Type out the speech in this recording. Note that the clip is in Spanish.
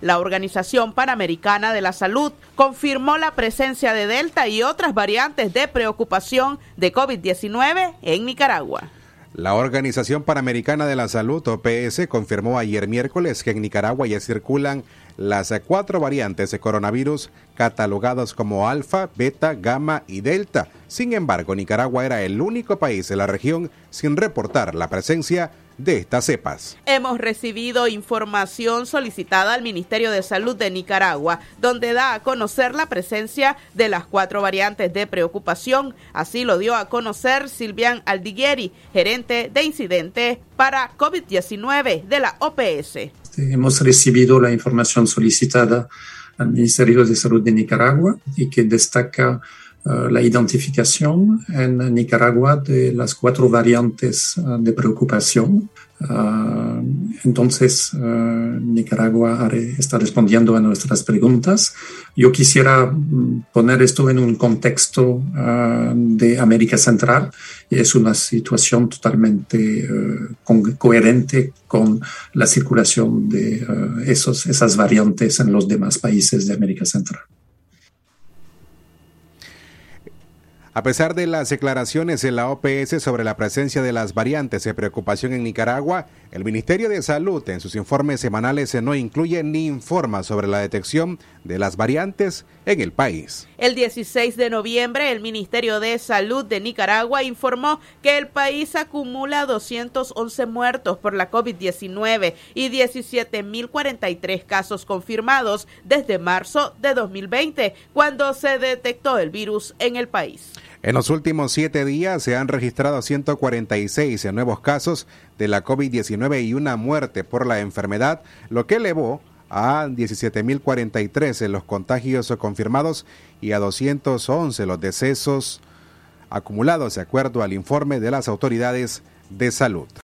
La Organización Panamericana de la Salud confirmó la presencia de Delta y otras variantes de preocupación de COVID-19 en Nicaragua. La Organización Panamericana de la Salud, OPS, confirmó ayer miércoles que en Nicaragua ya circulan las cuatro variantes de coronavirus catalogadas como alfa, beta, gamma y delta. Sin embargo, Nicaragua era el único país de la región sin reportar la presencia de estas cepas. Hemos recibido información solicitada al Ministerio de Salud de Nicaragua, donde da a conocer la presencia de las cuatro variantes de preocupación. Así lo dio a conocer Silvian Aldigueri, gerente de incidentes para COVID-19 de la OPS. Hemos recibido la información solicitada al Ministerio de Salud de Nicaragua y que destaca uh, la identificación en Nicaragua de las cuatro variantes uh, de preocupación. Uh, entonces, Nicaragua está respondiendo a nuestras preguntas. Yo quisiera mm, poner esto en un contexto de América Central es una situación totalmente co coherente con la circulación de esos, esas variantes en los demás países de América Central. A pesar de las declaraciones de la OPS sobre la presencia de las variantes de preocupación en Nicaragua, el Ministerio de Salud en sus informes semanales no incluye ni informa sobre la detección de las variantes en el país. El 16 de noviembre, el Ministerio de Salud de Nicaragua informó que el país acumula 211 muertos por la COVID-19 y 17.043 casos confirmados desde marzo de 2020, cuando se detectó el virus en el país. En los últimos siete días se han registrado 146 nuevos casos de la COVID-19 y una muerte por la enfermedad, lo que elevó a 17.043 los contagios confirmados y a 211 los decesos acumulados, de acuerdo al informe de las autoridades de salud.